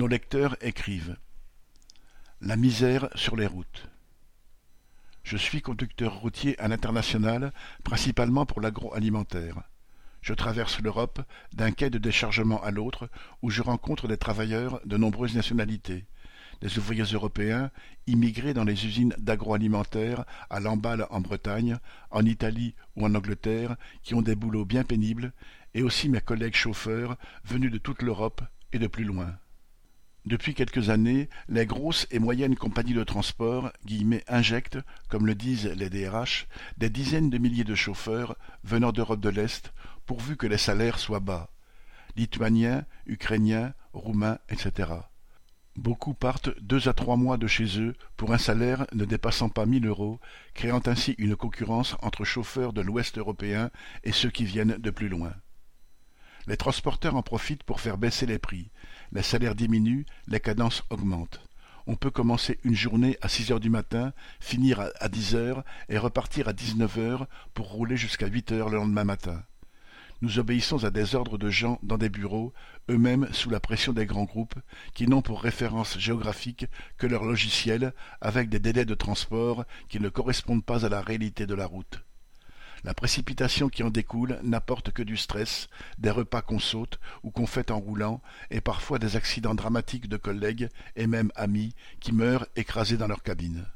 Nos lecteurs écrivent La misère sur les routes. Je suis conducteur routier à l'international, principalement pour l'agroalimentaire. Je traverse l'Europe d'un quai de déchargement à l'autre où je rencontre des travailleurs de nombreuses nationalités. Des ouvriers européens, immigrés dans les usines d'agroalimentaire à Lamballe en Bretagne, en Italie ou en Angleterre, qui ont des boulots bien pénibles, et aussi mes collègues chauffeurs venus de toute l'Europe et de plus loin. Depuis quelques années, les grosses et moyennes compagnies de transport injectent, comme le disent les DRH, des dizaines de milliers de chauffeurs venant d'Europe de l'Est, pourvu que les salaires soient bas. Lituaniens, Ukrainiens, Roumains, etc. Beaucoup partent deux à trois mois de chez eux pour un salaire ne dépassant pas mille euros, créant ainsi une concurrence entre chauffeurs de l'Ouest européen et ceux qui viennent de plus loin. Les transporteurs en profitent pour faire baisser les prix. Les salaires diminuent, les cadences augmentent. On peut commencer une journée à six heures du matin, finir à dix heures et repartir à dix-neuf heures pour rouler jusqu'à huit heures le lendemain matin. Nous obéissons à des ordres de gens dans des bureaux, eux-mêmes sous la pression des grands groupes, qui n'ont pour référence géographique que leur logiciel, avec des délais de transport qui ne correspondent pas à la réalité de la route. La précipitation qui en découle n'apporte que du stress, des repas qu'on saute ou qu'on fait en roulant, et parfois des accidents dramatiques de collègues et même amis qui meurent écrasés dans leur cabine.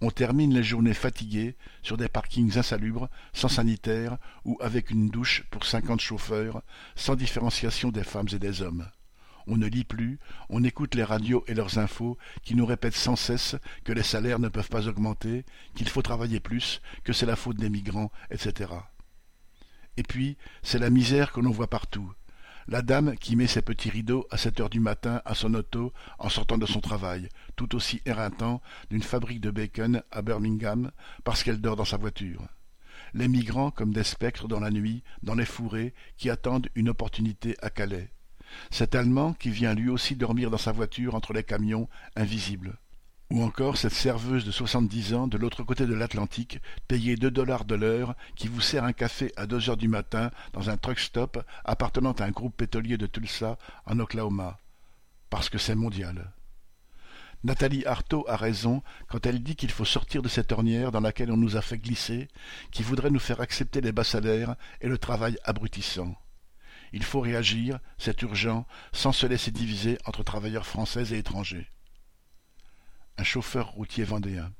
On termine les journées fatiguées sur des parkings insalubres, sans sanitaire ou avec une douche pour cinquante chauffeurs, sans différenciation des femmes et des hommes on ne lit plus, on écoute les radios et leurs infos qui nous répètent sans cesse que les salaires ne peuvent pas augmenter, qu'il faut travailler plus, que c'est la faute des migrants, etc. Et puis, c'est la misère que l'on voit partout. La dame qui met ses petits rideaux à sept heures du matin à son auto en sortant de son travail, tout aussi éreintant d'une fabrique de bacon à Birmingham parce qu'elle dort dans sa voiture. Les migrants comme des spectres dans la nuit, dans les fourrés, qui attendent une opportunité à Calais cet Allemand qui vient lui aussi dormir dans sa voiture entre les camions, invisible. Ou encore cette serveuse de soixante-dix ans de l'autre côté de l'Atlantique, payée deux dollars de l'heure, qui vous sert un café à deux heures du matin dans un truck stop appartenant à un groupe pétrolier de Tulsa, en Oklahoma. Parce que c'est mondial. Nathalie Arthaud a raison quand elle dit qu'il faut sortir de cette ornière dans laquelle on nous a fait glisser, qui voudrait nous faire accepter les bas salaires et le travail abrutissant. Il faut réagir, c'est urgent, sans se laisser diviser entre travailleurs français et étrangers. Un chauffeur routier vendéen.